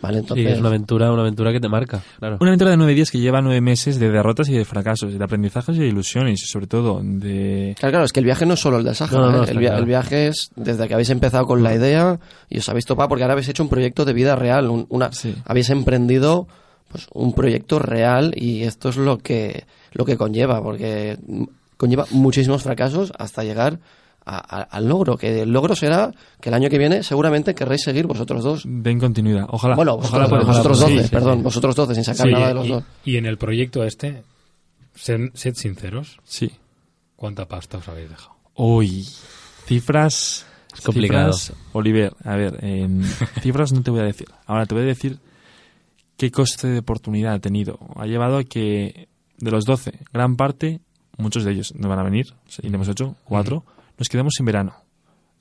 ¿Vale? Sí, es una aventura, una aventura que te marca, claro. Una aventura de nueve días que lleva nueve meses de derrotas y de fracasos, de aprendizajes y de ilusiones, y sobre todo de... Claro, claro, es que el viaje no es solo el. No, no, ¿eh? el, via- claro. el viaje es desde que habéis empezado con la idea y os habéis topado porque ahora habéis hecho un proyecto de vida real. un- una, Sí. Habéis emprendido pues un proyecto real y esto es lo que, lo que conlleva, porque mm, conlleva muchísimos fracasos hasta llegar a- al logro. Que el logro será que el año que viene seguramente querréis seguir vosotros dos. Den continuidad. Ojalá. Bueno, ojalá vosotros, por- vosotros ojalá por- 12, sí, sí, perdón, sí. vosotros 12 sin sacar Sí, nada de los y, dos. y en el proyecto este, sed, sed sinceros, Sí. ¿cuánta pasta os habéis dejado? Uy, cifras... Es complicado. cifras, Oliver, a ver, en [LAUGHS] cifras no te voy a decir. Ahora te voy a decir qué coste de oportunidad ha tenido. Ha llevado a que de los 12, gran parte, muchos de ellos no van a venir, o sea, iremos ocho, cuatro, nos quedamos sin verano.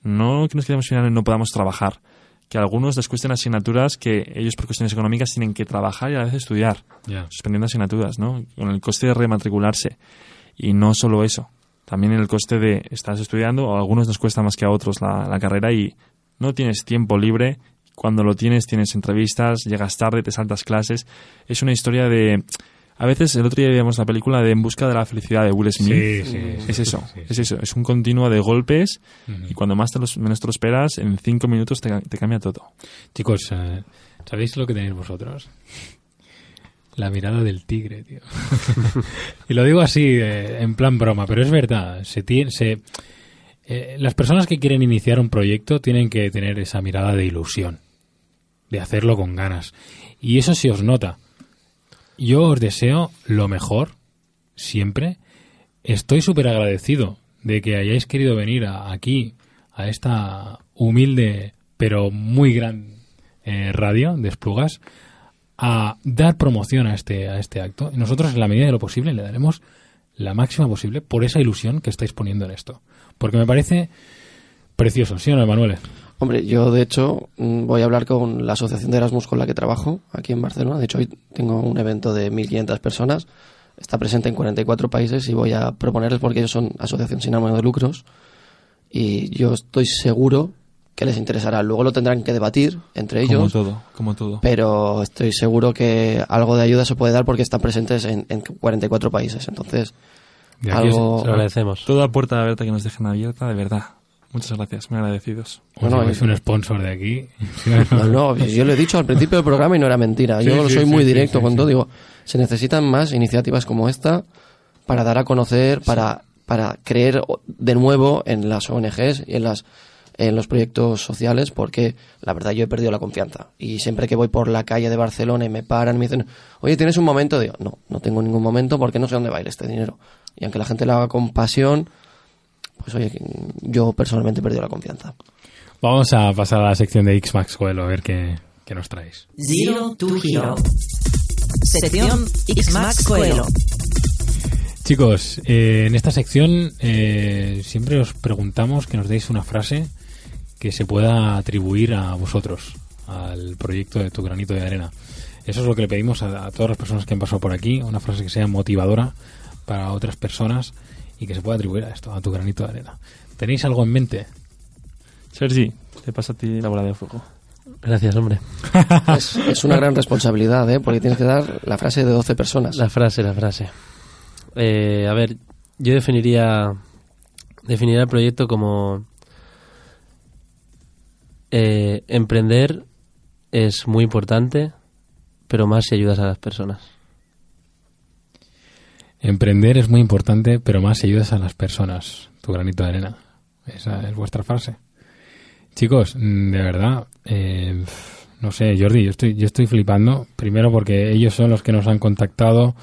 No que nos quedemos sin verano y no podamos trabajar, que a algunos les cuesten asignaturas que ellos por cuestiones económicas tienen que trabajar y a veces estudiar, suspendiendo asignaturas, ¿no? Con el coste de rematricularse. Y no solo eso, también el coste de estás estudiando, a algunos nos cuesta más que a otros la, la carrera y no tienes tiempo libre. Cuando lo tienes, tienes entrevistas, llegas tarde, te saltas clases. Es una historia de... A veces, el otro día veíamos la película de En busca de la felicidad de Will Smith. Sí, sí, Es sí, eso, sí, sí, es eso. Es un continuo de golpes y cuando más te los, menos te lo esperas, en cinco minutos te, te cambia todo. Chicos, eh, ¿sabéis lo que tenéis vosotros? La mirada del tigre, tío. [LAUGHS] y lo digo así, eh, en plan broma, pero es verdad. Se tiene, se, eh, las personas que quieren iniciar un proyecto tienen que tener esa mirada de ilusión, de hacerlo con ganas. Y eso se os nota. Yo os deseo lo mejor, siempre. Estoy súper agradecido de que hayáis querido venir a- aquí, a esta humilde pero muy gran eh, radio de Esplugas, a dar promoción a este, a este acto. Y nosotros, en la medida de lo posible, le daremos la máxima posible por esa ilusión que estáis poniendo en esto. Porque me parece precioso, ¿sí o no, Emanuel? Hombre, yo de hecho mm, voy a hablar con la asociación de Erasmus con la que trabajo aquí en Barcelona. De hecho, hoy tengo un evento de 1.500 personas. Está presente en 44 países y voy a proponerles porque ellos son asociación sin ánimo de lucros. Y yo estoy seguro que les interesará. Luego lo tendrán que debatir entre Como ellos. todo, como todo. Pero estoy seguro que algo de ayuda se puede dar porque están presentes en, en 44 países. Entonces, De aquí algo... Se lo agradecemos. Toda puerta abierta que nos dejen abierta, de verdad. Muchas gracias, muy agradecidos. Bueno, es es- un sponsor de aquí. No, no, [LAUGHS] yo lo he dicho al principio del programa y no era mentira. Yo Sí, soy sí, muy directo sí, con sí. todo. Digo, se necesitan más iniciativas como esta para dar a conocer, para, para creer de nuevo en las ONGs y en las en los proyectos sociales porque la verdad yo he perdido la confianza y siempre que voy por la calle de Barcelona y me paran y me dicen oye tienes un momento digo no no tengo ningún momento porque no sé dónde va a ir este dinero y aunque la gente lo haga con pasión pues oye yo personalmente he perdido la confianza Vamos a pasar a la sección de X-Max Coelho, a ver qué, qué nos traéis. Zero to Hero. Sección X-Max Coelho. Chicos, eh, en esta sección eh, siempre os preguntamos que nos deis una frase que se pueda atribuir a vosotros, al proyecto de Tu Granito de Arena. Eso es lo que le pedimos a, a todas las personas que han pasado por aquí, una frase que sea motivadora para otras personas y que se pueda atribuir a esto, a Tu Granito de Arena. ¿Tenéis algo en mente? Sergi, te pasa a ti la bola de fuego. Gracias, hombre. [LAUGHS] Es, es una gran responsabilidad, ¿eh? Porque tienes que dar la frase de 12 personas. La frase, la frase. Eh, a ver, yo definiría definiría el proyecto como eh, emprender es muy importante, pero más si ayudas a las personas. Emprender es muy importante, pero más si ayudas a las personas. Tu granito de arena. Esa es vuestra frase. Chicos, mm, de verdad, eh, no sé, Jordi, yo estoy, yo estoy flipando. Primero porque ellos son los que nos han contactado.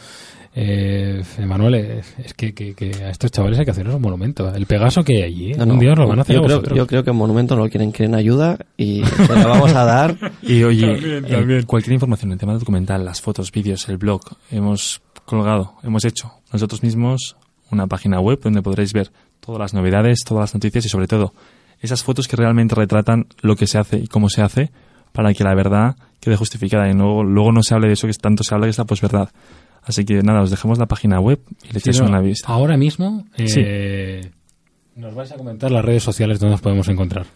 Eh, Emanuel, es, es que, que- que a estos chavales hay que hacerles un monumento. El Pegaso que hay allí, ¿eh? No, no, un día os lo van a hacer yo, a creo, yo creo que en Monumento no lo quieren, quieren ayuda y se la vamos a dar. [LAUGHS] Y oye, También, eh, cualquier información en tema documental, las fotos, vídeos, el blog, hemos colgado, hemos hecho nosotros mismos una página web donde podréis ver todas las novedades, todas las noticias y sobre todo esas fotos que realmente retratan lo que se hace y cómo se hace para que la verdad quede justificada y no, luego no se hable de eso que tanto se habla que es la posverdad. Así que nada, os dejamos la página web y le Sí, echáis no, una vista. Ahora mismo eh, nos vais a comentar las redes sociales donde nos podemos encontrar.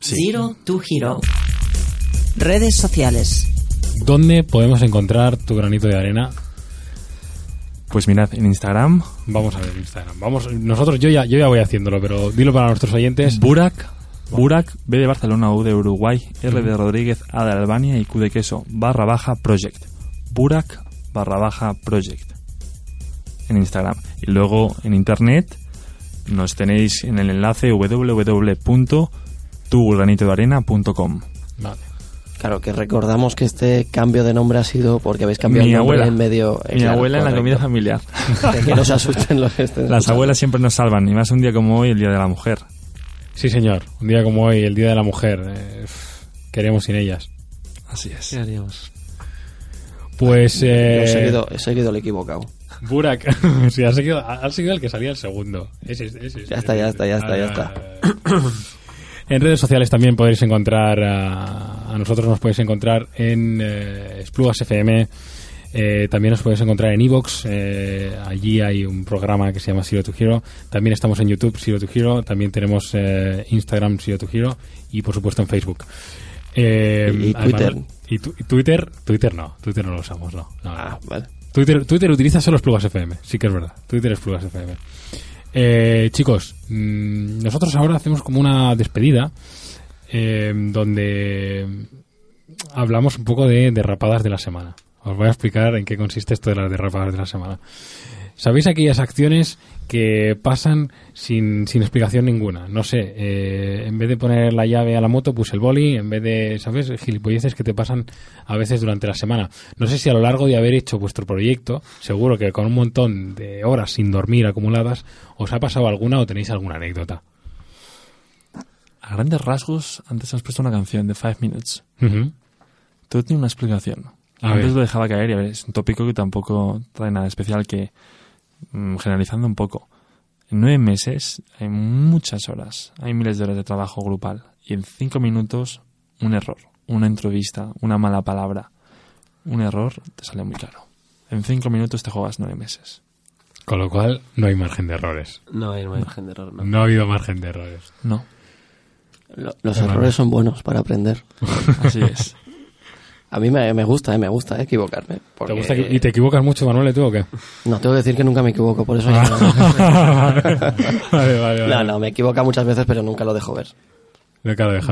Zero to Hero. Redes sociales. ¿Dónde podemos encontrar tu granito de arena? Pues mirad, en Instagram, Vamos a ver Instagram. Vamos, nosotros yo ya, yo ya voy haciéndolo, pero dilo para nuestros oyentes. Burak, Burak, B de Barcelona, U de Uruguay, R de Rodríguez, A de Albania y Q de queso, barra baja project. Burak, barra baja project. En Instagram. Y luego en internet nos tenéis en el enlace www.tugranitodearena.com. Vale. Claro, que recordamos que este cambio de nombre ha sido porque habéis cambiado Mi el nombre abuela. en medio. eh, Mi claro, abuela en la comida familiar. [LAUGHS] Que no se asusten los que estén Las escuchando. abuelas siempre nos salvan, y más un día como hoy, el Día de la Mujer. Sí, señor. Un día como hoy, el Día de la Mujer. eh, queremos sin ellas. Así es. ¿Qué haríamos? Pues... Eh, he, seguido, he seguido el equivocado. Burak. [LAUGHS] sí, ha seguido, seguido el que salía el segundo. Ese, ese, ese, Ya está, ya está, ya está, ya está. En redes sociales también podéis encontrar a, a nosotros, nos podéis encontrar en eh, Esplugas FM. eh, también nos podéis encontrar en Evox. allí hay un programa que se llama Zero to Hero. También estamos en YouTube, Zero to Hero. También tenemos eh, Instagram, Zero to Hero. Y por supuesto en Facebook. Eh, Y- y además- Twitter. y tu- y Twitter. Twitter no. Twitter no lo usamos, no. no. Ah, vale. Twitter, Twitter utiliza solo Plugas FM, sí que es verdad. Twitter es Plugas FM. Eh, chicos, mm, nosotros ahora hacemos como una despedida eh, donde hablamos un poco de derrapadas de la semana. Os voy a explicar en qué consiste esto de las derrapadas de la semana. ¿Sabéis aquellas acciones que pasan sin, sin explicación ninguna? No sé, eh, en vez de poner la llave a la moto, puse el boli, en vez de, ¿sabes? Gilipolleces que te pasan a veces durante la semana. No sé si a lo largo de haber hecho vuestro proyecto, seguro que con un montón de horas sin dormir acumuladas, os ha pasado alguna o tenéis alguna anécdota. A grandes rasgos, antes has puesto una canción de Five Minutes. Ujú. Todo tiene una explicación. A Antes ver. lo dejaba caer y a ver, es un tópico que tampoco trae nada especial que, generalizando un poco, en nueve meses hay muchas horas, hay miles de horas de trabajo grupal y en cinco minutos un error, una entrevista, una mala palabra, un error te sale muy caro. En cinco minutos te juegas nueve meses. Con lo cual, no hay margen de errores. No hay margen de error, no. No ha habido margen de errores. No, Lo- Los errores son buenos para aprender. [LAUGHS] así es. A mí me, me gusta, eh, me gusta eh, equivocarme. ¿Te porque- gusta que- ¿Y te equivocas mucho, Manuel, tú o qué? No, tengo que decir que nunca me equivoco, por eso... [LAUGHS] no- vale, vale, vale. no, no, me equivoca muchas veces, pero nunca lo dejo ver.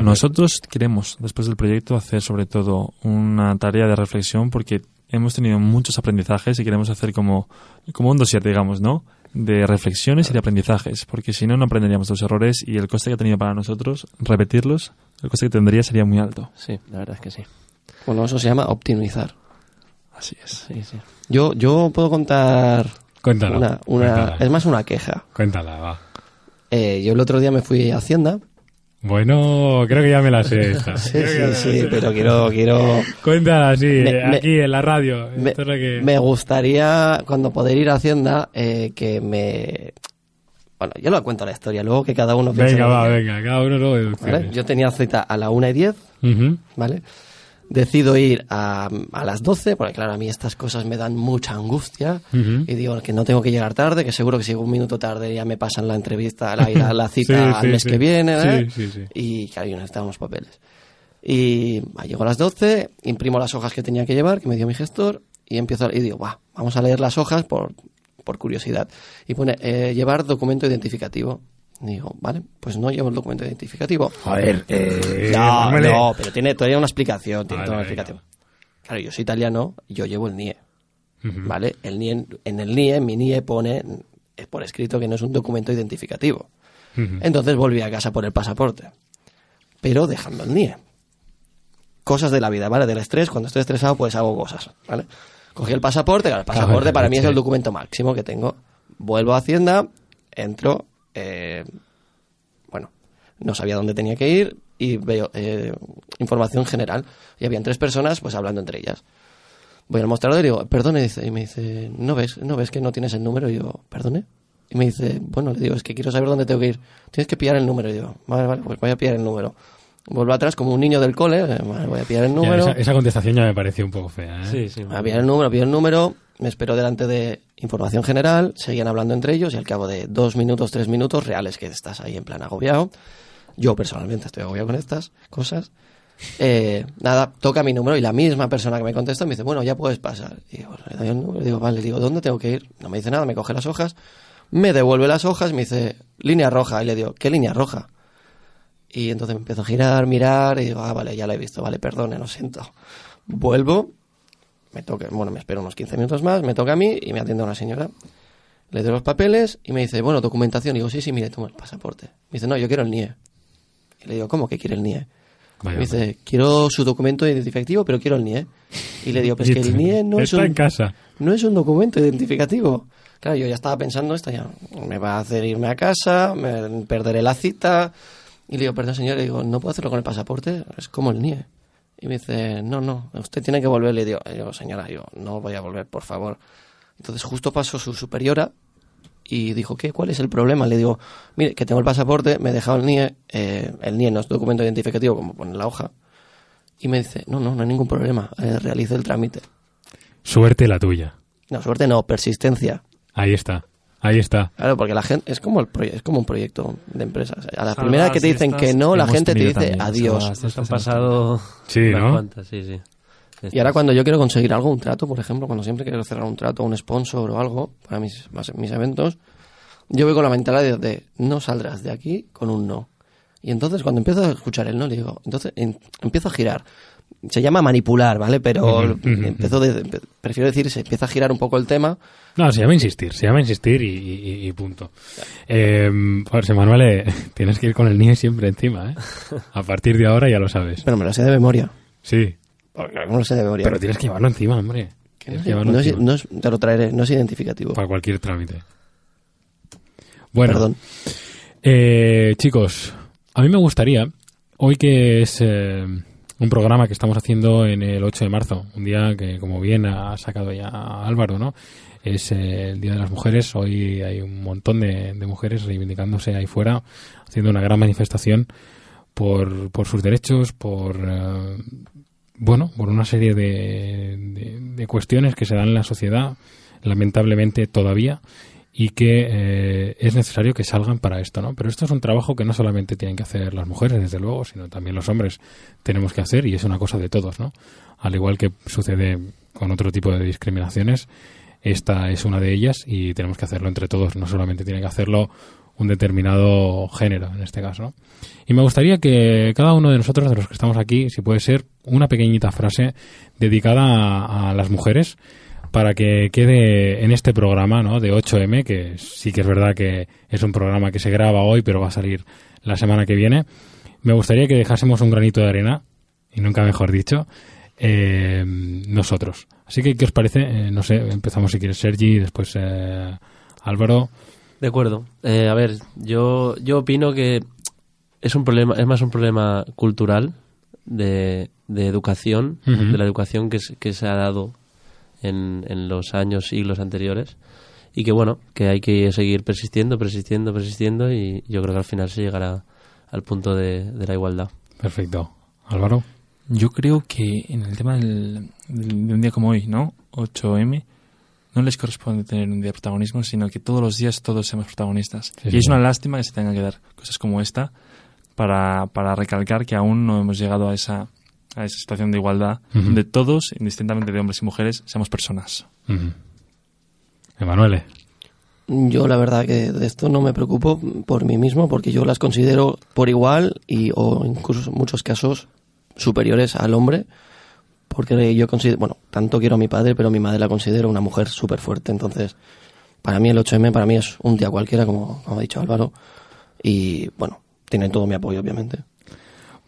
Nosotros queremos, después del proyecto, hacer sobre todo una tarea de reflexión porque hemos tenido muchos aprendizajes y queremos hacer como, como un dossier, digamos, ¿no? De reflexiones y de aprendizajes, porque si no, no aprenderíamos los errores y el coste que ha tenido para nosotros repetirlos, el coste que tendría sería muy alto. Sí, la verdad es que sí. Bueno, eso se llama optimizar. Así es. Sí, sí. Yo, yo puedo contar Cuéntalo. una, una cuéntala. es más una queja. Cuéntala, va. Eh, yo el otro día me fui a Hacienda. Bueno, creo que ya me la sé [LAUGHS] esta. Sí, Creo sí, sí, sé. pero quiero, quiero, Cuéntala, sí, Me- eh, me- aquí en la radio. me, Esto es lo que... me gustaría cuando poder ir a Hacienda eh, que me, bueno, yo lo cuento la historia, luego que cada uno Venga, va, venga, cada uno luego ¿vale? Yo tenía cita a la una y diez, Ujú. ¿vale? Decido ir a, a las 12, porque claro, a mí estas cosas me dan mucha angustia. Y digo que no tengo que llegar tarde, que seguro que si un minuto tarde ya me pasan la entrevista, la, la, [LAUGHS] la cita Sí, al sí, mes sí. que viene. Sí, ¿eh? sí, sí. Y claro, yo necesitaba unos papeles. Y llego a las 12, imprimo las hojas que tenía que llevar, que me dio mi gestor, y empiezo a, y digo, va, vamos a leer las hojas por, por curiosidad. Y pone, eh, llevar documento identificativo. Y digo, vale, pues no llevo el documento identificativo. Joder, eh, No, no, pero tiene todavía una explicación, tiene Vale, toda una venga. explicación. Claro, yo soy italiano, yo llevo el NIE. ¿Vale? El NIE, en el NIE, mi NIE pone es por escrito que no es un documento identificativo. Entonces volví a casa por el pasaporte. Pero dejando el NIE. Cosas de la vida, ¿vale? Del estrés, cuando estoy estresado, pues hago cosas, ¿vale? Cogí el pasaporte, claro, el pasaporte para mí es el documento máximo que tengo. Vuelvo a Hacienda, entro, eh, bueno, no sabía dónde tenía que ir y veo eh, información general. Y habían tres personas, pues hablando entre ellas. Voy al mostrador y digo, perdone, y me dice, ¿no ves, no ves que no tienes el número? Y yo, perdone. Y me dice, bueno, le digo, es que quiero saber dónde tengo que ir. Tienes que pillar el número. Y digo, vale, vale, pues voy a pillar el número. Vuelvo atrás como un niño del cole, eh, vale, voy a pillar el Ya, número. esa, esa contestación ya me pareció un poco fea. ¿eh? Sí, sí. A pillar el número, pillar el número, me espero delante de información general, seguían hablando entre ellos y al cabo de dos minutos, tres minutos, reales que estás ahí en plan agobiado. Yo personalmente estoy agobiado con estas cosas. Eh, nada, toca mi número y la misma persona que me contesta me dice, bueno, ya puedes pasar. Y digo, le doy el número, digo, vale, digo, ¿dónde tengo que ir? No me dice nada, me coge las hojas, me devuelve las hojas, me dice, línea roja. Y le digo, ¿qué línea roja? Y entonces me empiezo a girar, mirar, y digo, ah, vale, ya la he visto, vale, perdone, lo siento. Vuelvo, me toca, bueno, me espero unos 15 minutos más, me toca a mí y me atiende una señora. Le doy los papeles y me dice, bueno, documentación. Y digo, sí, sí, mire, toma el pasaporte. Me dice, no, yo quiero el NIE. Y le digo, ¿cómo que quiere el NIE? Vaya, me dice, quiero su documento identificativo, pero quiero el NIE. Y le digo, pues que el [LAUGHS] NIE no es, Está un, en casa. no es un documento identificativo. Claro, yo ya estaba pensando, esto ya me va a hacer irme a casa, me perderé la cita. Y le digo, perdón señor, le digo, ¿no puedo hacerlo con el pasaporte? Es como el NIE. Y me dice, no, no, usted tiene que volver. Le digo, yo, señora, yo no voy a volver, por favor. Entonces justo pasó su superiora y dijo, ¿qué? ¿Cuál es el problema? Le digo, mire, que tengo el pasaporte, me he dejado el NIE, eh, el NIE no es documento identificativo como pone en la hoja. Y me dice, no, no, no hay ningún problema, eh, realice el trámite. Suerte la tuya. No, suerte no, persistencia. Ahí está. Ahí está. Claro, porque la gente es como el es como un proyecto de empresas. A la Salvadas primera que te dicen que no, que la gente te dice también, adiós. han pasado Sí, ¿no? cuantas, sí, sí. Y ahora cuando yo quiero conseguir algo, un trato, por ejemplo, cuando siempre quiero cerrar un trato, un sponsor o algo para mis, mis eventos, yo voy con la mentalidad de, de, no saldrás de aquí con un no. Y entonces cuando empiezo a escuchar el no, le digo, entonces en- empiezo a girar. Se llama manipular, ¿vale? Pero ujú, empiezo de- de- prefiero decir, se empieza a girar un poco el tema. No, se llama insistir, se llama insistir y, y- y punto. Eh, José Manuel, eh, [LAUGHS] tienes que ir con el NIE siempre encima, ¿eh? A partir de ahora ya lo sabes. Pero me lo sé de memoria. Sí, No lo sé de memoria. pero tienes que llevarlo encima, hombre. Tienes no, que llevarlo no es- encima. no es- te lo traeré, no es identificativo. Para cualquier trámite. Bueno, Perdón. Eh, chicos, a mí me gustaría, hoy que es eh, un programa que estamos haciendo en el 8 de marzo, un día que, como bien ha sacado ya Álvaro, ¿no? Es el Día de las Mujeres. Hoy hay un montón de, mujeres reivindicándose ahí fuera, haciendo una gran manifestación por, por sus derechos, por. eh, bueno, por una serie de- de cuestiones que se dan en la sociedad, lamentablemente todavía, y que eh, es necesario que salgan para esto, ¿no? Pero esto es un trabajo que no solamente tienen que hacer las mujeres, desde luego, sino también los hombres tenemos que hacer y es una cosa de todos, ¿no? Al igual que sucede con otro tipo de discriminaciones, esta es una de ellas y tenemos que hacerlo entre todos, no solamente tiene que hacerlo un determinado género, en este caso. Y me gustaría que cada uno de nosotros, de los que estamos aquí, si puede ser, una pequeñita frase dedicada a las mujeres para que quede en este programa ¿no? de 8M, que sí que es verdad que es un programa que se graba hoy, pero va a salir la semana que viene. Me gustaría que dejásemos un granito de arena, y nunca mejor dicho, eh, nosotros. Así que, ¿qué os parece? Eh, no sé, empezamos si quieres Sergi, después eh, Álvaro. De acuerdo. Eh, a ver, yo, yo opino que es un problema, es más un problema cultural de, de educación, de la educación que se ha dado en, en los años, siglos anteriores. Y que bueno, que hay que seguir persistiendo, persistiendo, persistiendo y yo creo que al final se llegará al punto de, de la igualdad. Perfecto. Álvaro. Yo creo que en el tema del, del- de un día como hoy, ¿no? 8M, no les corresponde tener un día de protagonismo, sino que todos los días todos seamos protagonistas. Sí, y sí. es una lástima que se tengan que dar cosas como esta para, para recalcar que aún no hemos llegado a esa, a esa situación de igualdad, Ujú. donde todos, indistintamente de hombres y mujeres, seamos personas. Ujú. Emanuele. Yo la verdad que de esto no me preocupo por mí mismo porque yo las considero por igual y o incluso en muchos casos superiores al hombre porque yo considero, bueno, tanto quiero a mi padre pero mi madre la considero una mujer súper fuerte entonces para mí el 8M para mí es un día cualquiera como, como ha dicho Álvaro y bueno, tienen todo mi apoyo obviamente.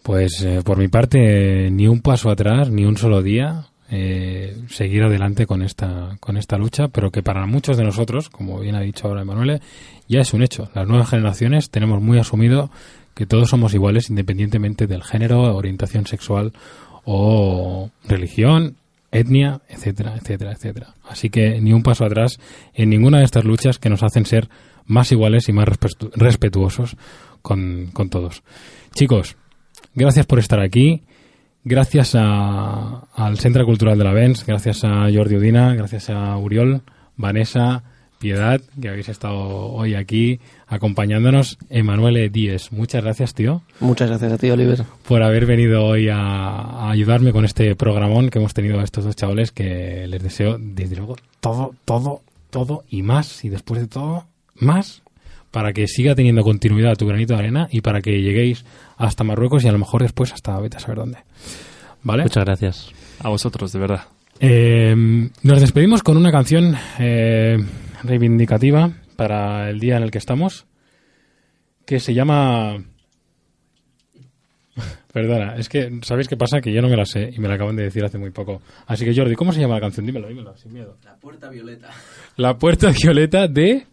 Pues eh, por mi parte, ni un paso atrás, ni un solo día. eh, seguir adelante con esta, con esta lucha, pero que para muchos de nosotros, como bien ha dicho ahora Emanuele, ya es un hecho. Las nuevas generaciones tenemos muy asumido que todos somos iguales independientemente del género, orientación sexual o religión, etnia, etcétera, etcétera, etcétera. Así que ni un paso atrás en ninguna de estas luchas que nos hacen ser más iguales y más respetu- respetuosos con, con todos. Chicos, gracias por estar aquí. Gracias a- al Centro Cultural de la Vens, gracias a Jordi Udina, gracias a Uriol, Vanessa, Piedad, que habéis estado hoy aquí acompañándonos. Emanuele Díez, muchas gracias, tío, Muchas gracias a ti Oliver. por haber venido hoy a, a ayudarme con este programón que hemos tenido a estos dos chavales que les deseo, desde luego, todo, todo, todo y más. Y después de todo, más para que siga teniendo continuidad tu granito de arena y para que lleguéis hasta Marruecos y a lo mejor después hasta vete a saber dónde. ¿Vale? Muchas gracias. A vosotros, de verdad. Eh, nos despedimos con una canción eh, reivindicativa para el día en el que estamos, que se llama... [LAUGHS] Perdona, es que, ¿sabéis qué pasa? Que yo no me la sé y me la acaban de decir hace muy poco. Así que Jordi, ¿cómo se llama la canción? Dímelo, dímelo, sin miedo. La puerta violeta La Puerta Violeta de...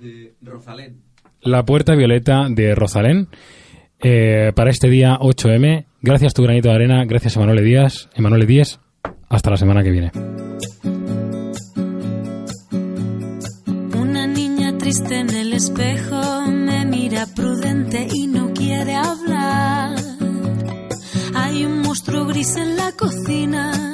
de Rosalén. La puerta violeta de Rosalén. Eh, para este día 8M. Gracias tu granito de arena, gracias Emanuele Díaz, Emanuele Díez. Hasta la semana que viene. Una niña triste en el espejo me mira prudente y no quiere hablar. Hay un monstruo gris en la cocina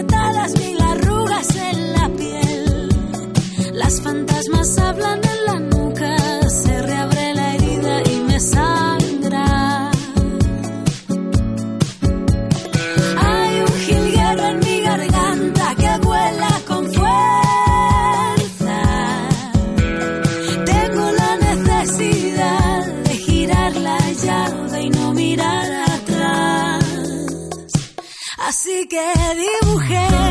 apretadas que dibujé.